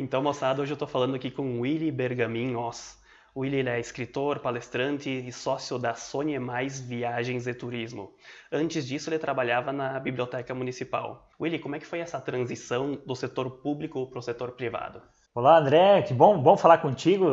Então, moçada, hoje eu estou falando aqui com Willy Bergamin Oz. O Willy é escritor, palestrante e sócio da Sony Mais Viagens e Turismo. Antes disso, ele trabalhava na Biblioteca Municipal. Willy, como é que foi essa transição do setor público para o setor privado? Olá, André, que bom, bom falar contigo.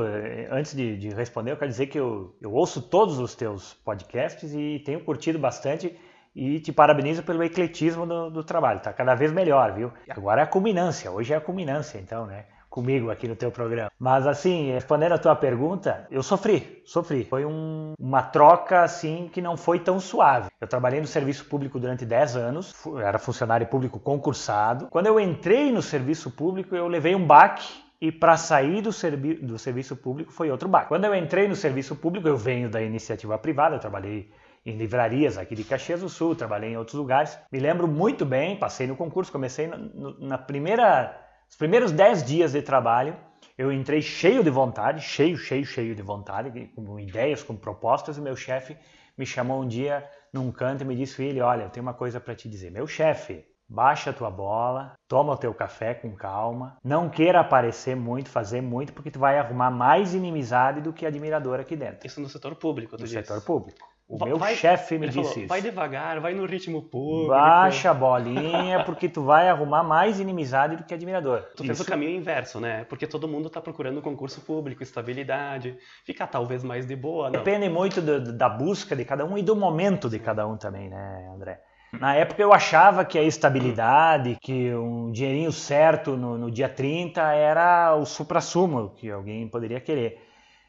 Antes de, de responder, eu quero dizer que eu, eu ouço todos os teus podcasts e tenho curtido bastante e te parabenizo pelo ecletismo do, do trabalho. Está cada vez melhor, viu? Agora é a culminância, hoje é a culminância, então, né? Comigo aqui no teu programa. Mas assim, respondendo a tua pergunta, eu sofri, sofri. Foi um, uma troca assim que não foi tão suave. Eu trabalhei no serviço público durante 10 anos, era funcionário público concursado. Quando eu entrei no serviço público, eu levei um baque e para sair do, servi do serviço público foi outro baque. Quando eu entrei no serviço público, eu venho da iniciativa privada, trabalhei em livrarias aqui de Caxias do Sul, trabalhei em outros lugares. Me lembro muito bem, passei no concurso, comecei no, na primeira os primeiros 10 dias de trabalho, eu entrei cheio de vontade, cheio, cheio, cheio de vontade, com ideias, com propostas, e meu chefe me chamou um dia num canto e me disse, filho, olha, eu tenho uma coisa para te dizer. Meu chefe, baixa a tua bola, toma o teu café com calma, não queira aparecer muito, fazer muito, porque tu vai arrumar mais inimizade do que admirador aqui dentro. Isso no setor público, tu No diz. setor público. O meu chefe me disse falou, isso. Vai devagar, vai no ritmo público. Baixa a bolinha, porque tu vai arrumar mais inimizade do que admirador. Tu isso. fez o caminho inverso, né? Porque todo mundo está procurando concurso público, estabilidade, fica talvez mais de boa, não? Depende muito do, da busca de cada um e do momento de cada um também, né, André? Na época eu achava que a estabilidade, que um dinheirinho certo no, no dia 30 era o supra-sumo que alguém poderia querer.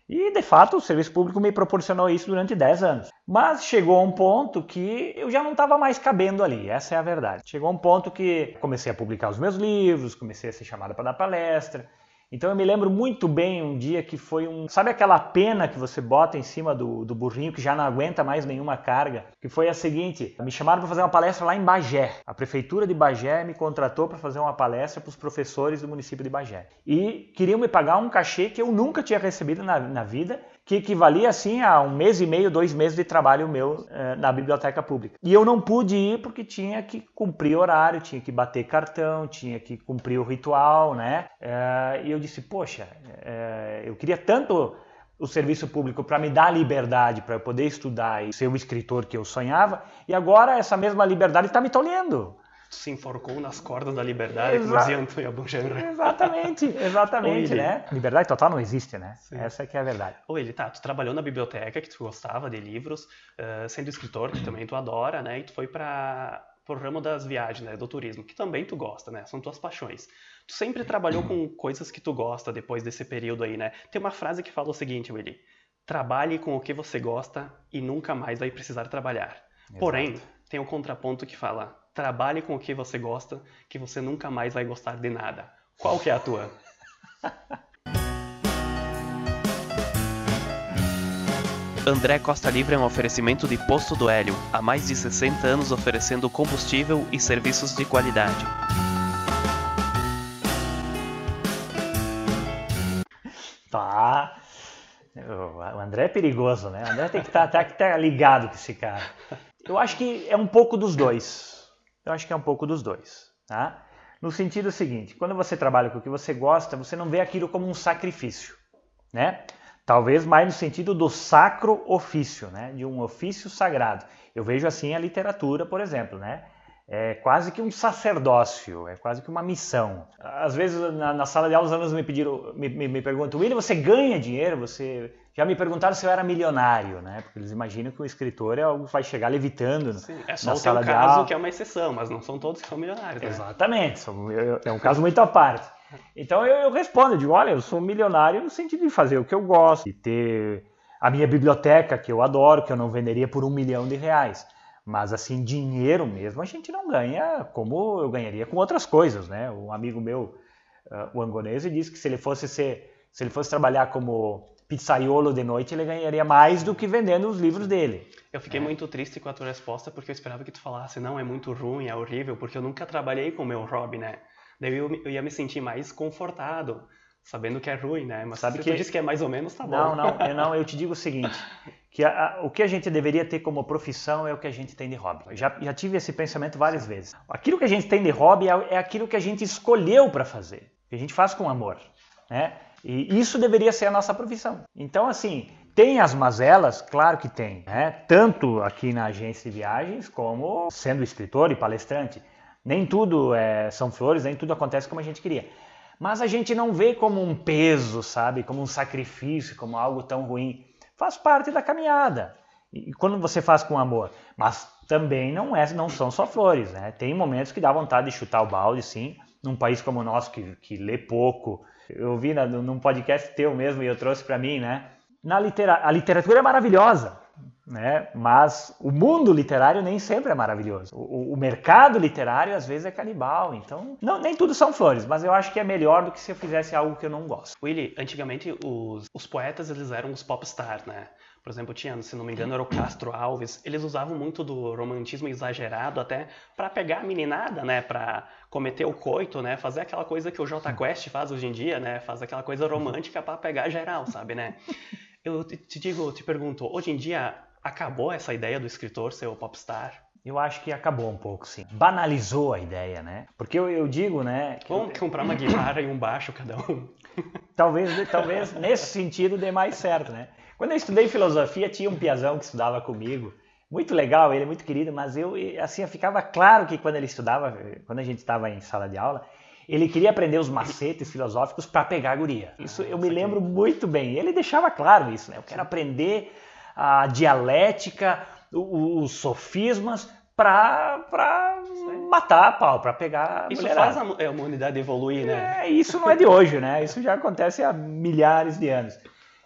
E, de fato, o serviço público me proporcionou isso durante 10 anos. Mas chegou a um ponto que eu já não estava mais cabendo ali, essa é a verdade. Chegou a um ponto que comecei a publicar os meus livros, comecei a ser chamada para dar palestra, então eu me lembro muito bem um dia que foi um. Sabe aquela pena que você bota em cima do, do burrinho que já não aguenta mais nenhuma carga? Que foi a seguinte: me chamaram para fazer uma palestra lá em Bagé. A prefeitura de Bagé me contratou para fazer uma palestra para os professores do município de Bagé. E queriam me pagar um cachê que eu nunca tinha recebido na, na vida que equivalia assim a um mês e meio, dois meses de trabalho meu eh, na biblioteca pública. E eu não pude ir porque tinha que cumprir horário, tinha que bater cartão, tinha que cumprir o ritual, né? Eh, e eu disse, poxa, eh, eu queria tanto o serviço público para me dar liberdade para eu poder estudar e ser o escritor que eu sonhava, e agora essa mesma liberdade está me tolhendo se enforcou nas cordas da liberdade, Exa como dizia Antônio Abujamra. Exatamente, exatamente, né? Liberdade total não existe, né? Sim. Essa é que é a verdade. Ou ele, tá, tu trabalhou na biblioteca, que tu gostava de livros, uh, sendo escritor, que também tu adora, né? E tu foi para o ramo das viagens, né? Do turismo, que também tu gosta, né? São tuas paixões. Tu sempre trabalhou com coisas que tu gosta depois desse período aí, né? Tem uma frase que fala o seguinte, Willy. Trabalhe com o que você gosta e nunca mais vai precisar trabalhar. Exato. Porém, tem o um contraponto que fala trabalhe com o que você gosta, que você nunca mais vai gostar de nada. Qual que é a tua? André Costa Livre é um oferecimento de Posto do Hélio, há mais de 60 anos oferecendo combustível e serviços de qualidade. Tá. O André é perigoso, né? O André tem que estar tá, tá ligado com esse cara. Eu acho que é um pouco dos dois. Eu acho que é um pouco dos dois. Tá? No sentido seguinte, quando você trabalha com o que você gosta, você não vê aquilo como um sacrifício. Né? Talvez mais no sentido do sacro ofício, né? de um ofício sagrado. Eu vejo assim a literatura, por exemplo. Né? É quase que um sacerdócio, é quase que uma missão. Às vezes na, na sala de aula os alunos me pediram, me, me, me perguntam, William, você ganha dinheiro? Você já me perguntaram se eu era milionário, né? Porque eles imaginam que o escritor é algo que vai chegar levitando Sim, é só na sala de aula. caso que é uma exceção, mas não são todos que são milionários. Né? Exatamente, é um caso muito à parte. Então eu, eu respondo, eu digo, olha, eu sou milionário no sentido de fazer o que eu gosto, de ter a minha biblioteca que eu adoro, que eu não venderia por um milhão de reais. Mas assim, dinheiro mesmo a gente não ganha como eu ganharia com outras coisas, né? Um amigo meu, uh, o Angonese, disse que se ele fosse ser, se ele fosse trabalhar como pizzaiolo de noite, ele ganharia mais do que vendendo os livros dele. Eu fiquei é. muito triste com a tua resposta, porque eu esperava que tu falasse, não, é muito ruim, é horrível, porque eu nunca trabalhei com o meu hobby, né? Daí eu, eu ia me sentir mais confortado, sabendo que é ruim, né? Mas Sabe se que... tu disse que é mais ou menos, tá bom. Não, não, eu, não, eu te digo o seguinte, que a, a, o que a gente deveria ter como profissão é o que a gente tem de hobby. Eu já, já tive esse pensamento várias vezes. Aquilo que a gente tem de hobby é, é aquilo que a gente escolheu para fazer. que a gente faz com amor, né? E isso deveria ser a nossa profissão. Então, assim, tem as mazelas? Claro que tem, né? Tanto aqui na agência de viagens como sendo escritor e palestrante. Nem tudo é, são flores, nem tudo acontece como a gente queria. Mas a gente não vê como um peso, sabe? Como um sacrifício, como algo tão ruim. Faz parte da caminhada. E quando você faz com amor. Mas também não, é, não são só flores, né? Tem momentos que dá vontade de chutar o balde, sim. Num país como o nosso, que, que lê pouco. Eu vi na, num podcast teu mesmo e eu trouxe para mim, né? Na litera a literatura é maravilhosa, né? Mas o mundo literário nem sempre é maravilhoso. O, o, mercado literário às vezes é canibal, então não, nem tudo são flores, mas eu acho que é melhor do que se eu fizesse algo que eu não gosto. Willy, antigamente os, os poetas eles eram os popstars, né? Por exemplo, tinha, se não me engano, era o Castro Alves. Eles usavam muito do romantismo exagerado até para pegar a meninada, né? Para cometer o coito, né? Fazer aquela coisa que o J Quest faz hoje em dia, né? Faz aquela coisa romântica para pegar geral, sabe, né? Eu te digo, te pergunto, hoje em dia acabou essa ideia do escritor ser o popstar? Eu acho que acabou um pouco, sim. Banalizou a ideia, né? Porque eu, eu digo, né? Vamos eu... comprar uma guitarra e um baixo cada um. Talvez, talvez nesse sentido dê mais certo, né? Quando eu estudei filosofia, tinha um piazão que estudava comigo. Muito legal, ele é muito querido, mas eu, assim, ficava claro que quando ele estudava, quando a gente estava em sala de aula, ele queria aprender os macetes filosóficos para pegar a guria. Isso eu me lembro muito bem. Ele deixava claro isso, né? Eu quero aprender a dialética, os sofismas para matar a pau, para pegar a Isso mulherada. faz a humanidade evoluir, né? É, isso não é de hoje, né? Isso já acontece há milhares de anos.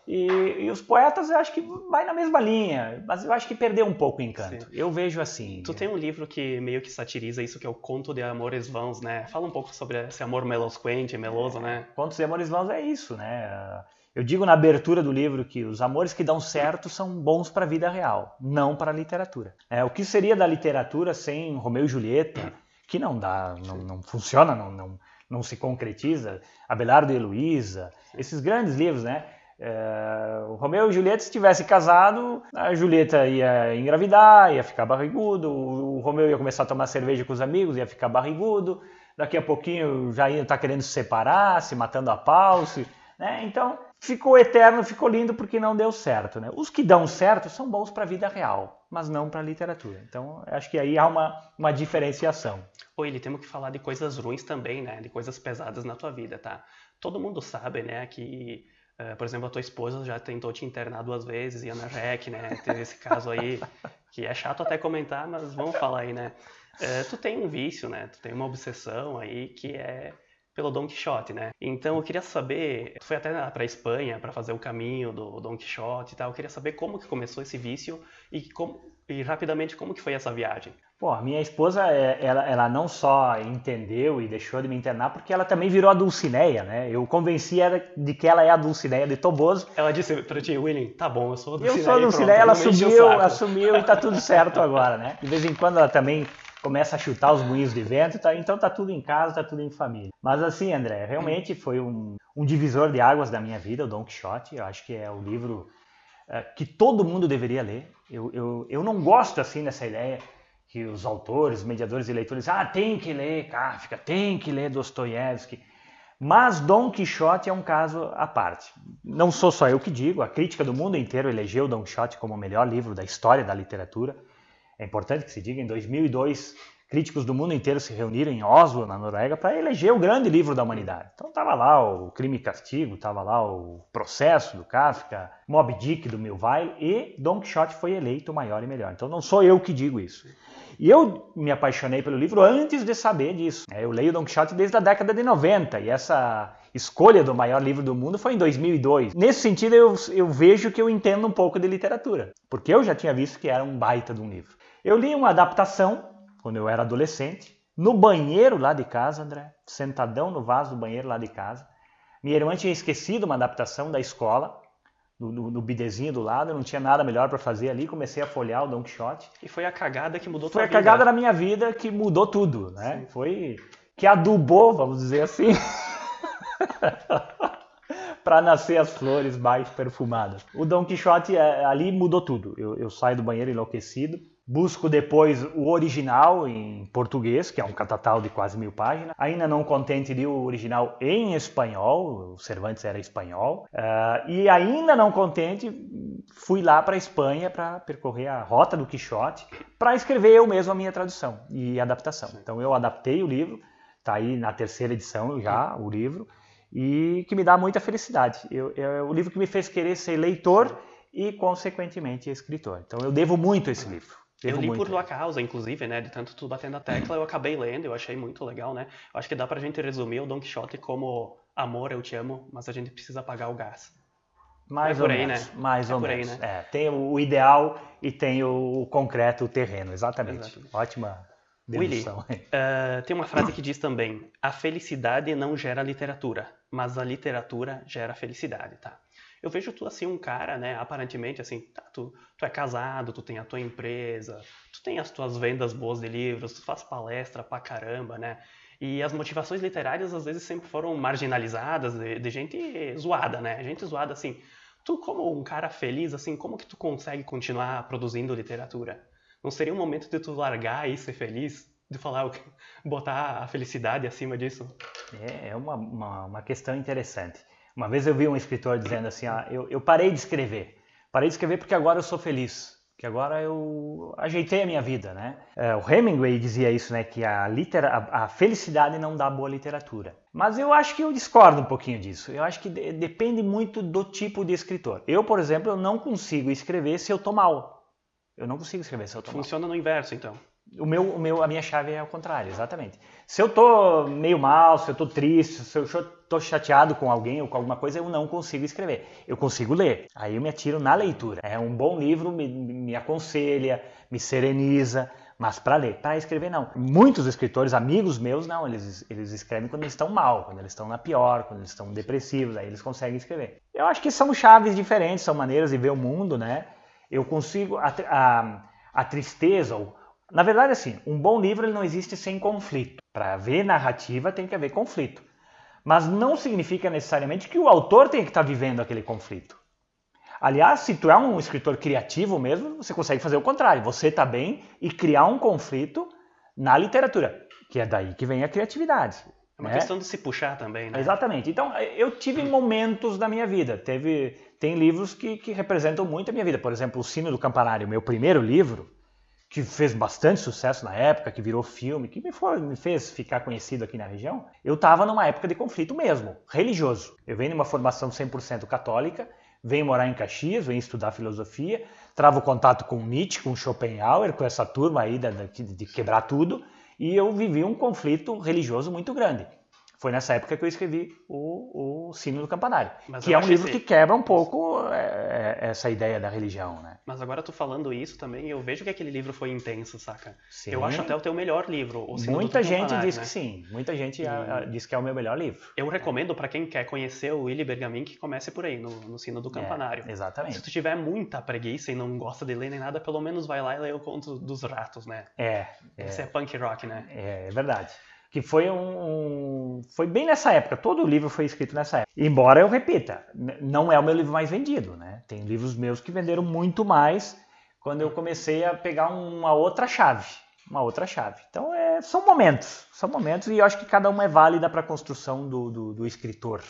E, e, os poetas eu acho que vai na mesma linha, mas eu acho que perdeu um pouco o encanto. Sim. Eu vejo assim. Tu tem um livro que meio que satiriza isso, que é o Conto de Amores Vãos, né? Fala um pouco sobre esse amor melosquente, meloso, é, né? Contos de Amores Vãos é isso, né? Eu digo na abertura do livro que os amores que dão certo são bons para a vida real, não para a literatura. É, o que seria da literatura sem Romeu e Julieta, que não dá, não, não funciona, não, não, não se concretiza, Abelardo e Heloísa, esses grandes livros, né? É, o Romeu e Julieta, se tivesse casado, a Julieta ia engravidar, ia ficar barrigudo, o Romeu ia começar a tomar cerveja com os amigos, ia ficar barrigudo, daqui a pouquinho já ia estar tá querendo se separar, se matando a pau, se, né? Então, ficou eterno, ficou lindo porque não deu certo. Né? Os que dão certo são bons para a vida real, mas não para a literatura. Então, acho que aí há uma, uma diferenciação. Oi, ele temos que falar de coisas ruins também, né? De coisas pesadas na tua vida, tá? Todo mundo sabe, né, que Uh, por exemplo, a tua esposa já tentou te internar duas vezes, ia na REC, né? Teve esse caso aí, que é chato até comentar, mas vamos falar aí, né? Uh, tu tem um vício, né? Tu tem uma obsessão aí que é pelo Don Quixote, né? Então eu queria saber, tu foi até para Espanha para fazer o caminho do Don Quixote e tal. Eu queria saber como que começou esse vício e como e rapidamente como que foi essa viagem. Pô, minha esposa, é, ela, ela não só entendeu e deixou de me internar, porque ela também virou a Dulcineia, né? Eu convenci ela de que ela é a Dulcineia de Toboso. Ela disse pra ti, William, tá bom, eu sou a Dulcineia. Eu sou a Dulcineia, ela assumiu, assumiu e tá tudo certo agora, né? De vez em quando ela também começa a chutar os moinhos de vento, tá, então tá tudo em casa, tá tudo em família. Mas assim, André, realmente foi um, um divisor de águas da minha vida, o Don Quixote. Eu acho que é o livro é, que todo mundo deveria ler. Eu, eu, eu não gosto assim dessa ideia que os autores, mediadores e leitores, ah, tem que ler Kafka, tem que ler Dostoiévski. Mas Dom Quixote é um caso à parte. Não sou só eu que digo, a crítica do mundo inteiro elegeu Dom Quixote como o melhor livro da história da literatura. É importante que se diga, em 2002, críticos do mundo inteiro se reuniram em Oslo, na Noruega, para eleger o grande livro da humanidade. Então estava lá o Crime e Castigo, estava lá o Processo do Kafka, Moby Dick do Milville e Don Quixote foi eleito o maior e melhor. Então não sou eu que digo isso. E eu me apaixonei pelo livro antes de saber disso. É, eu leio Don Quixote desde a década de 90 e essa escolha do maior livro do mundo foi em 2002. Nesse sentido, eu, eu vejo que eu entendo um pouco de literatura, porque eu já tinha visto que era um baita de um livro. Eu li uma adaptação quando eu era adolescente, no banheiro lá de casa, André, sentadão no vaso do banheiro lá de casa. Minha irmã tinha esquecido uma adaptação da escola no, no, no bidezinho do lado, não tinha nada melhor para fazer ali, comecei a folhear o Don Quixote. E foi a cagada que mudou Foi a vida. cagada da minha vida que mudou tudo, né? Sim. Foi que adubou, vamos dizer assim, para nascer as flores mais perfumadas. O Don Quixote é, ali mudou tudo. Eu, eu saio do banheiro enlouquecido, Busco depois o original em português, que é um catatal de quase mil páginas. Ainda não contente li o original em espanhol, o Cervantes era espanhol. Uh, e ainda não contente, fui lá para a Espanha para percorrer a rota do Quixote, para escrever eu mesmo a minha tradução e adaptação. Então eu adaptei o livro, está aí na terceira edição já o livro, e que me dá muita felicidade. Eu, é o livro que me fez querer ser leitor e, consequentemente, escritor. Então eu devo muito a esse livro. Eu li muito. por tua causa, inclusive, né? De tanto tu batendo a tecla, eu acabei lendo, eu achei muito legal, né? Eu acho que dá pra gente resumir o Don Quixote como amor, eu te amo, mas a gente precisa pagar o gás. Mais é ou aí, menos. Né? Mais é ou menos. Aí, né? é, tem o ideal e tem o concreto, o terreno, exatamente. exatamente. Ótima Willy, uh, tem uma frase que diz também: a felicidade não gera literatura, mas a literatura gera felicidade, tá? Eu vejo tu assim um cara, né, aparentemente assim, tá, tu, tu é casado, tu tem a tua empresa, tu tem as tuas vendas boas de livros, tu faz palestra pra caramba, né? E as motivações literárias às vezes sempre foram marginalizadas de, de gente zoada, né? Gente zoada assim. Tu como um cara feliz assim, como que tu consegue continuar produzindo literatura? Não seria um momento de tu largar e ser feliz? De falar, botar a felicidade acima disso? É, é uma, uma, uma questão interessante. Uma vez eu vi um escritor dizendo assim: ah, eu, eu parei de escrever. Parei de escrever porque agora eu sou feliz. Que agora eu ajeitei a minha vida, né? É, o Hemingway dizia isso, né? Que a, litera, a, a, felicidade não dá boa literatura. Mas eu acho que eu discordo um pouquinho disso. Eu acho que de, depende muito do tipo de escritor. Eu, por exemplo, eu não consigo escrever se eu tô mal. Eu não consigo escrever se eu tô Funciona mal. no inverso, então. O meu, o meu, a minha chave é ao contrário, exatamente. Se eu tô meio mal, se eu tô triste, se eu tô chateado com alguém ou com alguma coisa, eu não consigo escrever. Eu consigo ler. Aí eu me atiro na leitura. É um bom livro, me, me aconselha, me sereniza, mas para ler, para escrever não. Muitos escritores, amigos meus, não, eles, eles escrevem quando eles estão mal, quando eles estão na pior, quando eles estão depressivos, aí eles conseguem escrever. Eu acho que são chaves diferentes, são maneiras de ver o mundo, né? Eu consigo a, a, a tristeza ou na verdade, assim, um bom livro ele não existe sem conflito. Para haver narrativa tem que haver conflito. Mas não significa necessariamente que o autor tem que estar tá vivendo aquele conflito. Aliás, se tu é um escritor criativo mesmo, você consegue fazer o contrário. Você está bem e criar um conflito na literatura, que é daí que vem a criatividade. É uma né? questão de se puxar também, né? Exatamente. Então, eu tive momentos da minha vida. Teve, tem livros que, que representam muito a minha vida. Por exemplo, O Sino do Campanário, meu primeiro livro, que fez bastante sucesso na época, que virou filme, que me, foi, me fez ficar conhecido aqui na região, eu estava numa época de conflito mesmo, religioso. Eu venho de uma formação 100% católica, venho morar em Caxias, venho estudar filosofia, travo contato com Nietzsche, com Schopenhauer, com essa turma aí de, de quebrar tudo, e eu vivi um conflito religioso muito grande. Foi nessa época que eu escrevi o, o Sino do Campanário, Mas que é um livro que quebra um pouco é, é, essa ideia da religião, né? Mas agora tu falando isso também, eu vejo que aquele livro foi intenso, saca? Sim. Eu acho até o teu melhor livro, o Sino Muita gente diz né? que sim, muita gente e... a, a, diz que é o meu melhor livro. Eu recomendo para quem quer conhecer o Willy Bergamin que comece por aí, no, no Sino do é, Campanário. É, exatamente. Se tu tiver muita preguiça e não gosta de ler nem nada, pelo menos vai lá e lê o Conto dos Ratos, né? É. Esse é, é punk rock, né? É, é verdade que foi um, um, foi bem nessa época. Todo o livro foi escrito nessa época. Embora eu repita, não é o meu livro mais vendido, né? Tem livros meus que venderam muito mais quando eu comecei a pegar uma outra chave, uma outra chave. Então é, são momentos, são momentos e eu acho que cada uma é válida para a construção do, do, do escritor.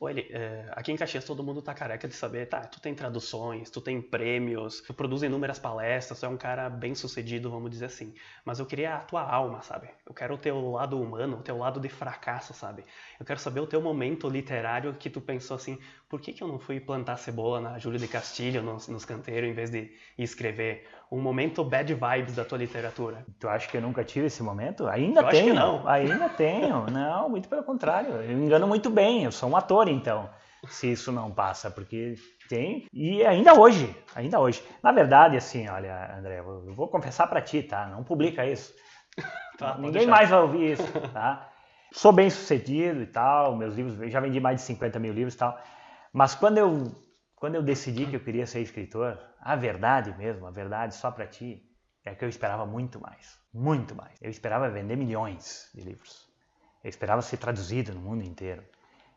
Olha, é, aqui em Caxias todo mundo tá careca de saber, tá, tu tem traduções, tu tem prêmios, tu produz inúmeras palestras, tu é um cara bem sucedido, vamos dizer assim. Mas eu queria a tua alma, sabe? Eu quero o teu lado humano, o teu lado de fracasso, sabe? Eu quero saber o teu momento literário que tu pensou assim, por que, que eu não fui plantar cebola na Júlia de Castilho, nos, nos canteiros, em vez de escrever? Um momento bad vibes da tua literatura? Tu acha que eu nunca tive esse momento? Ainda eu tenho. Acho que não. Ainda tenho. Não, muito pelo contrário. Eu me engano muito bem. Eu sou um ator, então. Se isso não passa, porque tem. E ainda hoje, ainda hoje. Na verdade, assim, olha, André, eu vou confessar para ti, tá? Não publica isso. tá, Ninguém mais vai ouvir isso, tá? Sou bem sucedido e tal, meus livros, já vendi mais de 50 mil livros e tal. Mas quando eu quando eu decidi que eu queria ser escritor, a verdade mesmo, a verdade só para ti, é que eu esperava muito mais, muito mais. Eu esperava vender milhões de livros. Eu esperava ser traduzido no mundo inteiro.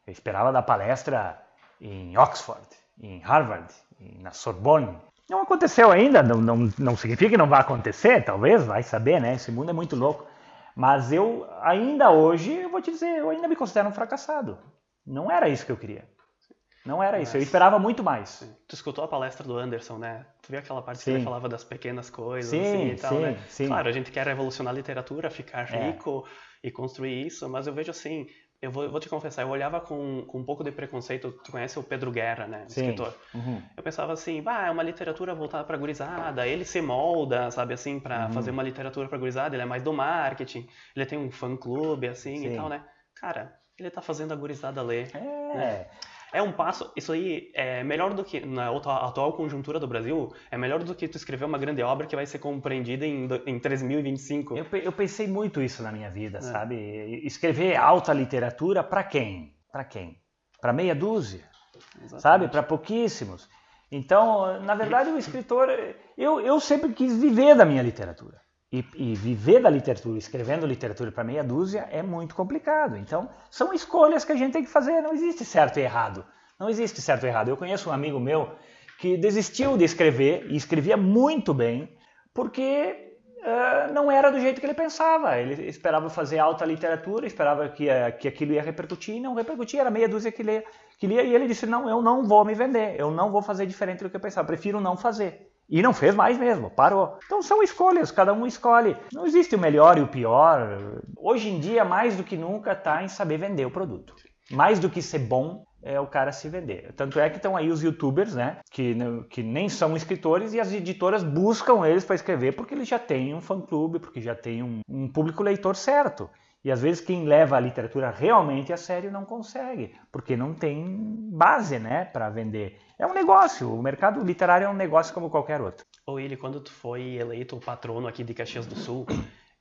Eu esperava dar palestra em Oxford, em Harvard, na Sorbonne. Não aconteceu ainda, não, não, não significa que não vai acontecer, talvez, vai saber, né? Esse mundo é muito louco. Mas eu, ainda hoje, eu vou te dizer, eu ainda me considero um fracassado. Não era isso que eu queria. Não era isso, eu esperava muito mais. Tu escutou a palestra do Anderson, né? Tu viu aquela parte Sim. que ele falava das pequenas coisas Sim, assim, e tal, sim, né? sim. Claro, a gente quer revolucionar a literatura, ficar É. rico e construir isso, mas eu vejo assim, eu vou, vou te confessar, eu olhava com, com um pouco de preconceito, tu conhece o Pedro Guerra, né? Sim. escritor. Uhum. Eu pensava assim, bah, é uma literatura voltada pra gurizada, ele se molda, sabe, assim, pra Uhum. fazer uma literatura pra gurizada, ele é mais do marketing, ele tem um fã-clube, assim, Sim. e tal, né? Cara, ele tá fazendo a gurizada ler. É, É um passo, isso aí é melhor do que, na atual conjuntura do Brasil, é melhor do que tu escrever uma grande obra que vai ser compreendida em, em 3025. eu, eu pensei muito isso na minha vida, É. sabe? Escrever alta literatura para quem? Para quem? Para meia dúzia, Exatamente. sabe? Para pouquíssimos. Então, na verdade, o escritor, eu, eu sempre quis viver da minha literatura. E, e viver da literatura, escrevendo literatura para meia dúzia, é muito complicado. Então, são escolhas que a gente tem que fazer. Não existe certo e errado. Não existe certo e errado. Eu conheço um amigo meu que desistiu de escrever e escrevia muito bem, porque ah, não era do jeito que ele pensava. Ele esperava fazer alta literatura, esperava que, ah, que aquilo ia repercutir, e não repercutia. Era meia dúzia que lia, que lia, e ele disse: Não, eu não vou me vender, eu não vou fazer diferente do que eu pensava, prefiro não fazer. E não fez mais mesmo, parou. Então são escolhas, cada um escolhe. Não existe o melhor e o pior. Hoje em dia, mais do que nunca, está em saber vender o produto. Mais do que ser bom, é o cara se vender. Tanto é que estão aí os youtubers, né? Que, que nem são escritores e as editoras buscam eles para escrever porque eles já têm um fã-clube, porque já tem um, um público leitor certo. E às vezes quem leva a literatura realmente a sério não consegue, porque não tem base, né, para vender. É um negócio, o mercado literário é um negócio como qualquer outro. Ô Willi, quando tu foi eleito o patrono aqui de Caxias do Sul,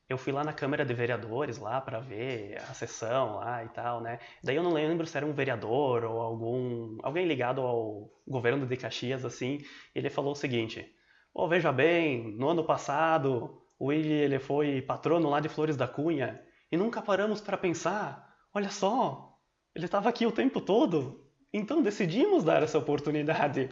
eu fui lá na Câmara de Vereadores lá pra ver a sessão lá e tal, né? Daí eu não lembro se era um vereador ou algum alguém ligado ao governo de Caxias assim. Ele falou o seguinte: "Ô, veja bem, no ano passado o Willi ele foi patrono lá de Flores da Cunha e nunca paramos para pensar, olha só, ele estava aqui o tempo todo. Então decidimos dar essa oportunidade."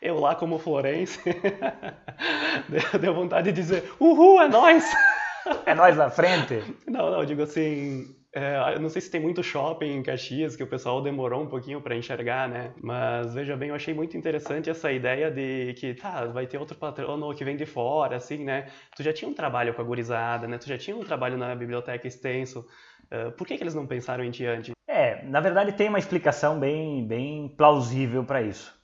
Eu lá como florense, deu- vontade de dizer, uhul, é nóis! É nós na frente. Não, não, eu digo assim, é, eu não sei se tem muito shopping em Caxias que o pessoal demorou um pouquinho para enxergar, né? Mas veja bem, eu achei muito interessante essa ideia de que, tá, vai ter outro patrono que vem de fora, assim, né? Tu já tinha um trabalho com a gurizada, né? Tu já tinha um trabalho na biblioteca extenso. É, por que, que eles não pensaram em ti antes? É, na verdade tem uma explicação bem, bem plausível para isso.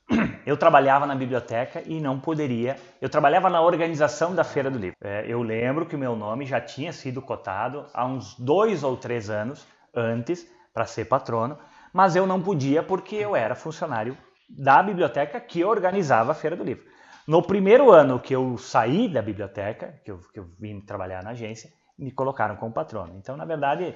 Eu trabalhava na biblioteca e não poderia. Eu trabalhava na organização da Feira do Livro. É, eu lembro que o meu nome já tinha sido cotado há uns dois ou três anos antes para ser patrono, mas eu não podia porque eu era funcionário da biblioteca que organizava a Feira do Livro. No primeiro ano que eu saí da biblioteca, que eu, que eu vim trabalhar na agência, me colocaram como patrono. Então, na verdade,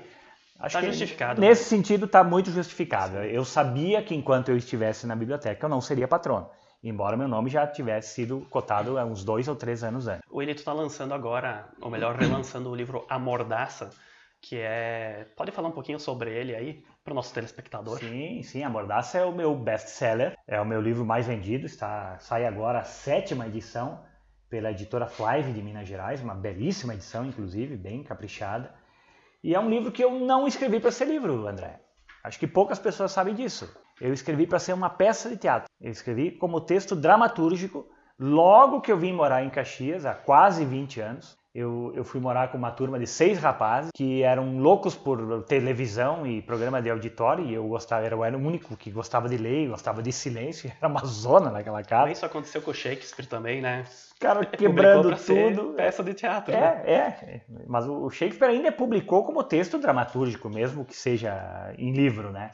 acho Tá que justificado, né? nesse sentido está muito justificado. Eu sabia que enquanto eu estivesse na biblioteca eu não seria patrono, embora meu nome já tivesse sido cotado há uns dois ou três anos antes. O Willi, tu tá lançando agora, ou melhor, relançando o livro A Mordaça, que é... Pode falar um pouquinho sobre ele aí, para o nosso telespectador? Sim, sim, a Mordaça é o meu best-seller, é o meu livro mais vendido, está sai agora a sétima edição pela editora Flive de Minas Gerais, uma belíssima edição, inclusive, bem caprichada. E é um livro que eu não escrevi para ser livro, André. Acho que poucas pessoas sabem disso. Eu escrevi para ser uma peça de teatro. Eu escrevi como texto dramatúrgico logo que eu vim morar em Caxias, há quase 20 anos. Eu, eu fui morar com uma turma de seis rapazes que eram loucos por televisão e programa de auditório e eu gostava, eu era o único que gostava de ler, gostava de silêncio, era uma zona naquela casa. Isso aconteceu com o Shakespeare também, né? Cara quebrando tudo. peça de teatro, né? É, é. Mas o Shakespeare ainda publicou como texto dramatúrgico, mesmo que seja em livro, né?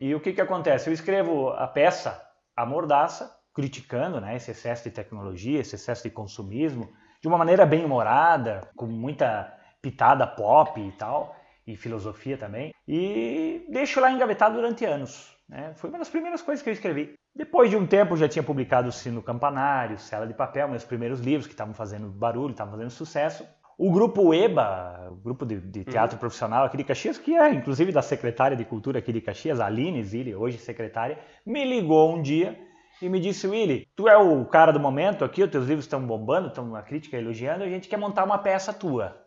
E o que que acontece? Eu escrevo a peça A Mordaça, criticando né, esse excesso de tecnologia, esse excesso de consumismo, de uma maneira bem humorada, com muita pitada pop e tal, e filosofia também, e deixo lá engavetado durante anos. Né? Foi uma das primeiras coisas que eu escrevi. Depois de um tempo já tinha publicado o Sino Campanário, Cela de Papel, meus primeiros livros que estavam fazendo barulho, estavam fazendo sucesso. O grupo EBA, o grupo de, de teatro profissional aqui de Caxias, que é inclusive da secretária de cultura aqui de Caxias, Aline Zilli, hoje secretária, me ligou um dia e me disse, Willy, tu é o cara do momento aqui, os teus livros estão bombando, estão uma crítica elogiando, a gente quer montar uma peça tua.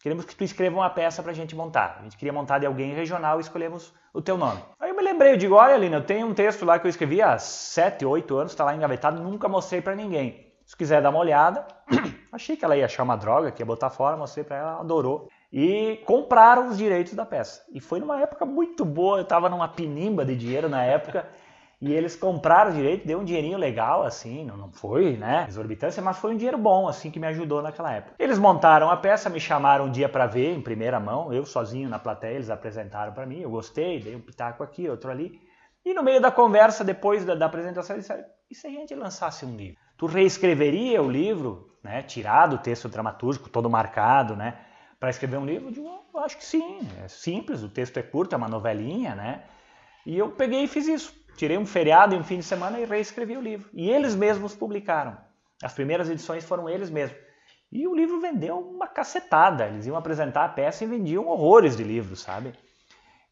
Queremos que tu escreva uma peça pra gente montar. A gente queria montar de alguém regional e escolhemos o teu nome. Aí eu me lembrei, eu digo, olha Lina, eu tenho um texto lá que eu escrevi há 7, 8 anos, está lá engavetado, nunca mostrei para ninguém. Se quiser dar uma olhada, achei que ela ia achar uma droga, que ia botar fora, mostrei para ela, ela adorou. E compraram os direitos da peça. E foi numa época muito boa, eu estava numa pinimba de dinheiro na época. E eles compraram direito, deu um dinheirinho legal, assim, não, não foi, né, exorbitância, mas foi um dinheiro bom, assim, que me ajudou naquela época. Eles montaram a peça, me chamaram um dia para ver em primeira mão, eu sozinho na plateia, eles apresentaram para mim, eu gostei, dei um pitaco aqui, outro ali. E no meio da conversa, depois da, da apresentação, eles disseram, e se a gente lançasse um livro? Tu reescreveria o livro, né, tirado o texto dramatúrgico, todo marcado, né, para escrever um livro? Eu digo, acho que sim, é simples, o texto é curto, é uma novelinha, né, e eu peguei e fiz isso tirei um feriado e um fim de semana e reescrevi o livro. E eles mesmos publicaram. As primeiras edições foram eles mesmos. E o livro vendeu uma cacetada. Eles iam apresentar a peça e vendiam horrores de livros, sabe?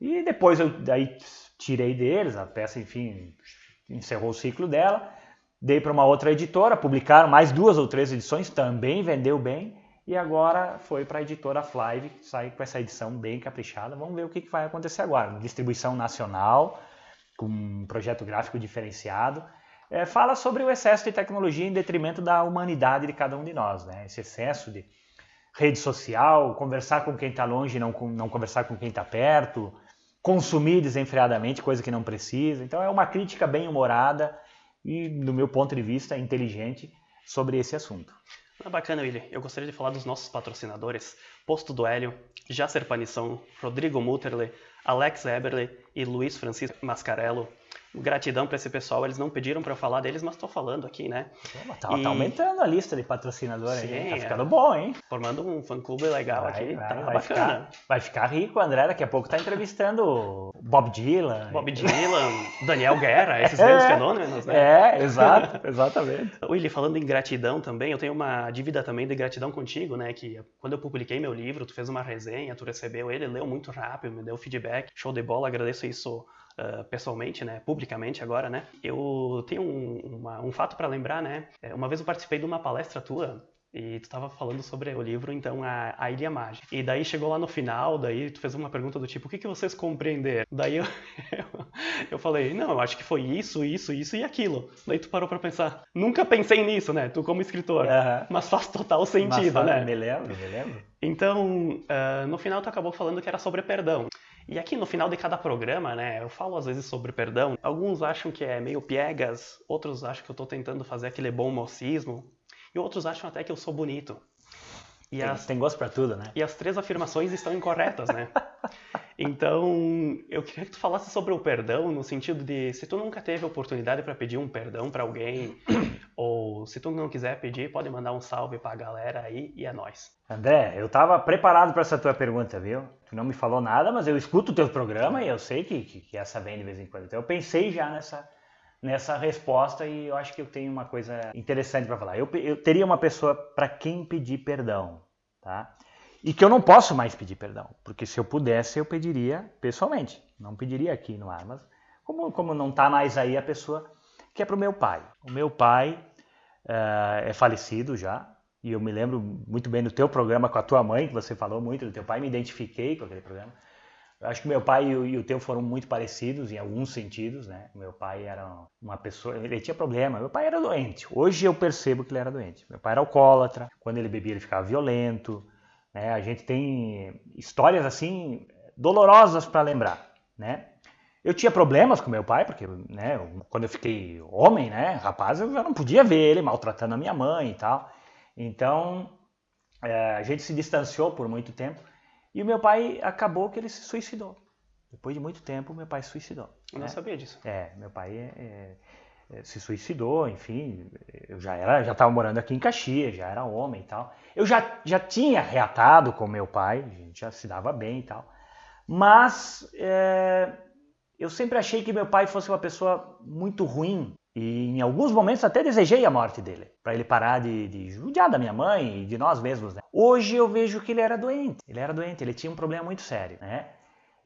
E depois eu daí tirei deles, a peça, enfim, encerrou o ciclo dela. Dei para uma outra editora, publicaram mais duas ou três edições, também vendeu bem. E agora foi para a editora Flive, sai com essa edição bem caprichada. Vamos ver o que, que vai acontecer agora. Distribuição nacional, com um projeto gráfico diferenciado, é, fala sobre o excesso de tecnologia em detrimento da humanidade de cada um de nós. Né? Esse excesso de rede social, conversar com quem está longe não, não conversar com quem está perto, consumir desenfreadamente coisa que não precisa. Então é uma crítica bem humorada e, do meu ponto de vista, inteligente sobre esse assunto. Ah, bacana, Willi. Eu gostaria de falar dos nossos patrocinadores: Posto do Hélio, Jacer Panição, Rodrigo Mutterle, Alex Eberle e Luiz Francisco Mascarello. Gratidão para esse pessoal, eles não pediram para eu falar deles, mas estou falando aqui, né? Tá, e... tá, aumentando a lista de patrocinadores Sim, aí, tá ficando é. bom, hein? Formando um fã-clube legal vai, aqui, vai, tá vai bacana. Ficar, vai ficar rico, André, daqui a pouco tá entrevistando Bob Dylan. Bob Dylan, Daniel Guerra, esses grandes é, fenômenos, né? É, exato, exatamente. Willy, falando em gratidão também, eu tenho uma dívida também de gratidão contigo, né? Que quando eu publiquei meu livro, tu fez uma resenha, tu recebeu ele, leu muito rápido, me deu feedback, show de bola, agradeço isso uh, pessoalmente, né, publicamente agora, né, eu tenho um, uma, um fato para lembrar, né, é, uma vez eu participei de uma palestra tua e tu estava falando sobre o livro, então, a, a Ilha Mágica. E daí chegou lá no final, daí tu fez uma pergunta do tipo, o que, que vocês compreenderam? Daí eu, eu, eu, falei, não, eu acho que foi isso, isso, isso e aquilo. Daí tu parou para pensar, nunca pensei nisso, né, tu como escritor, uhum. mas faz total sentido, mas, né? Me lembro, me lembro. Então, uh, no final tu acabou falando que era sobre perdão. E aqui no final de cada programa, né, eu falo às vezes sobre perdão. Alguns acham que é meio piegas, outros acham que eu estou tentando fazer aquele bom mocismo, e outros acham até que eu sou bonito. E tem, as, tem gosto para tudo, né? E as três afirmações estão incorretas, né? Então, eu queria que tu falasse sobre o perdão, no sentido de se tu nunca teve oportunidade para pedir um perdão para alguém, ou se tu não quiser pedir, pode mandar um salve para a galera aí e é nós. André, eu estava preparado para essa tua pergunta, viu? Tu não me falou nada, mas eu escuto o teu programa e eu sei que, que, que essa vem de vez em quando. Então, eu pensei já nessa, nessa resposta e eu acho que eu tenho uma coisa interessante para falar. Eu, eu teria uma pessoa para quem pedir perdão, tá? E que eu não posso mais pedir perdão, porque se eu pudesse, eu pediria pessoalmente, não pediria aqui no ar. Mas como, como não está mais aí a pessoa, que é para o meu pai. O meu pai uh, é falecido já, e eu me lembro muito bem do teu programa com a tua mãe, que você falou muito do teu pai, me identifiquei com aquele programa. Eu acho que meu pai e o teu foram muito parecidos em alguns sentidos, né? Meu pai era uma pessoa, ele tinha problema, meu pai era doente. Hoje eu percebo que ele era doente. Meu pai era alcoólatra, quando ele bebia ele ficava violento, né? A gente tem histórias assim dolorosas para lembrar, né? Eu tinha problemas com meu pai, porque né, quando eu fiquei homem, né, rapaz, eu já não podia ver ele maltratando a minha mãe e tal. Então, é, a gente se distanciou por muito tempo e o meu pai acabou que ele se suicidou. Depois de muito tempo, meu pai se suicidou. Eu né? não sabia disso. É, meu pai é, é, é se suicidou, enfim, eu já era, já estava morando aqui em Caxias, já era homem e tal. Eu já, já tinha reatado com meu pai, a gente já se dava bem e tal. Mas é, eu sempre achei que meu pai fosse uma pessoa muito ruim. E em alguns momentos até desejei a morte dele, para ele parar de, de judiar da minha mãe e de nós mesmos. Né? Hoje eu vejo que ele era doente. Ele era doente, ele tinha um problema muito sério. Né?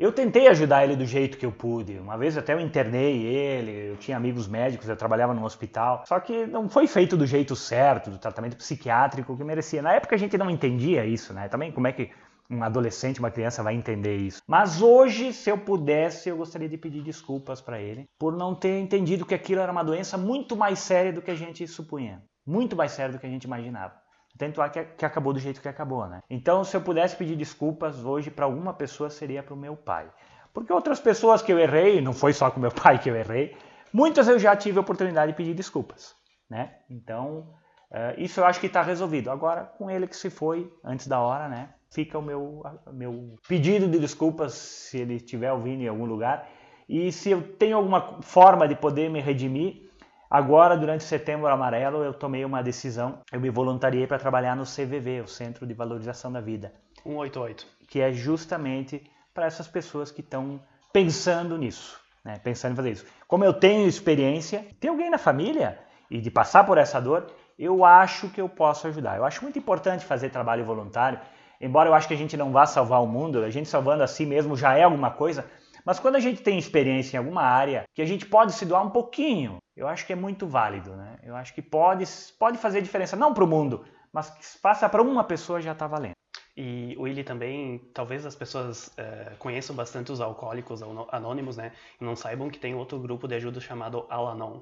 Eu tentei ajudar ele do jeito que eu pude. Uma vez até eu internei ele, eu tinha amigos médicos, eu trabalhava no hospital. Só que não foi feito do jeito certo, do tratamento psiquiátrico que merecia. Na época a gente não entendia isso, né? Também como é que um adolescente, uma criança vai entender isso. Mas hoje, se eu pudesse, eu gostaria de pedir desculpas para ele por não ter entendido que aquilo era uma doença muito mais séria do que a gente supunha. Muito mais séria do que a gente imaginava. Tanto é que, acabou do jeito que acabou, né? Então, se eu pudesse pedir desculpas hoje para alguma pessoa, seria para o meu pai. Porque outras pessoas que eu errei, não foi só com meu pai que eu errei, muitas eu já tive a oportunidade de pedir desculpas, né? Então, uh, isso eu acho que está resolvido. Agora, com ele que se foi antes da hora, né? Fica o meu, meu pedido de desculpas se ele estiver ouvindo em algum lugar. E se eu tenho alguma forma de poder me redimir, Agora, durante setembro amarelo, eu tomei uma decisão. Eu me voluntariei para trabalhar no CVV, o Centro de Valorização da Vida. 188. Que é justamente para essas pessoas que estão pensando nisso, né? pensando em fazer isso. Como eu tenho experiência, tem alguém na família e de passar por essa dor, eu acho que eu posso ajudar. Eu acho muito importante fazer trabalho voluntário, embora eu acho que a gente não vá salvar o mundo, a gente salvando a si mesmo já é alguma coisa, mas quando a gente tem experiência em alguma área, que a gente pode se doar um pouquinho, eu acho que é muito válido, né? Eu acho que pode, pode fazer diferença, não para o mundo, mas que passa para uma pessoa já está valendo. E o Willi também, talvez as pessoas uh, conheçam bastante os alcoólicos anônimos, né? E não saibam que tem outro grupo de ajuda chamado Alanon,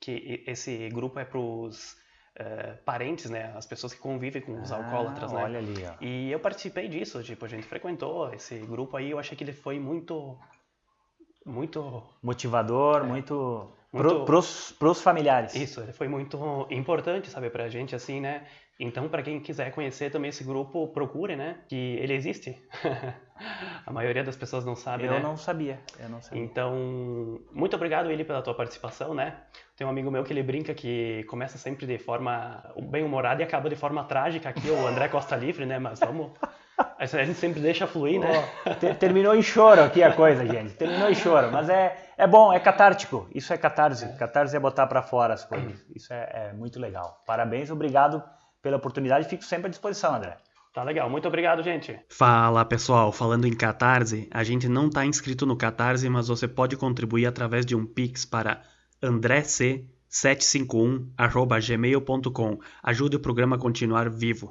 que esse grupo é para os uh, parentes, né? As pessoas que convivem com os ah, alcoólatras, né? Olha ali, ó. E eu participei disso, tipo, a gente frequentou esse grupo aí, eu achei que ele foi muito muito motivador, é, muito, muito pros, pros familiares. Isso, ele foi muito importante, sabe, pra gente assim, né? Então, para quem quiser conhecer também esse grupo, procure, né? Que ele existe. a maioria das pessoas não sabe, eu né? Não sabia, eu não sabia. Então, muito obrigado, ele, pela tua participação, né? Tem um amigo meu que ele brinca que começa sempre de forma bem-humorada e acaba de forma trágica aqui, o André Costa Livre, né? Mas vamos... A gente sempre deixa fluir, né? Oh, terminou em choro aqui a coisa, gente. Terminou em choro. Mas é, é bom, é catártico. Isso é catarse. É. Catarse é botar para fora as coisas. Isso é, é muito legal. Parabéns, obrigado pela oportunidade. Fico sempre à disposição, André. Tá legal, muito obrigado, gente. Fala pessoal, falando em Catarse, a gente não está inscrito no Catarse, mas você pode contribuir através de um Pix para andrec751@gmail.com. Ajude o programa a continuar vivo.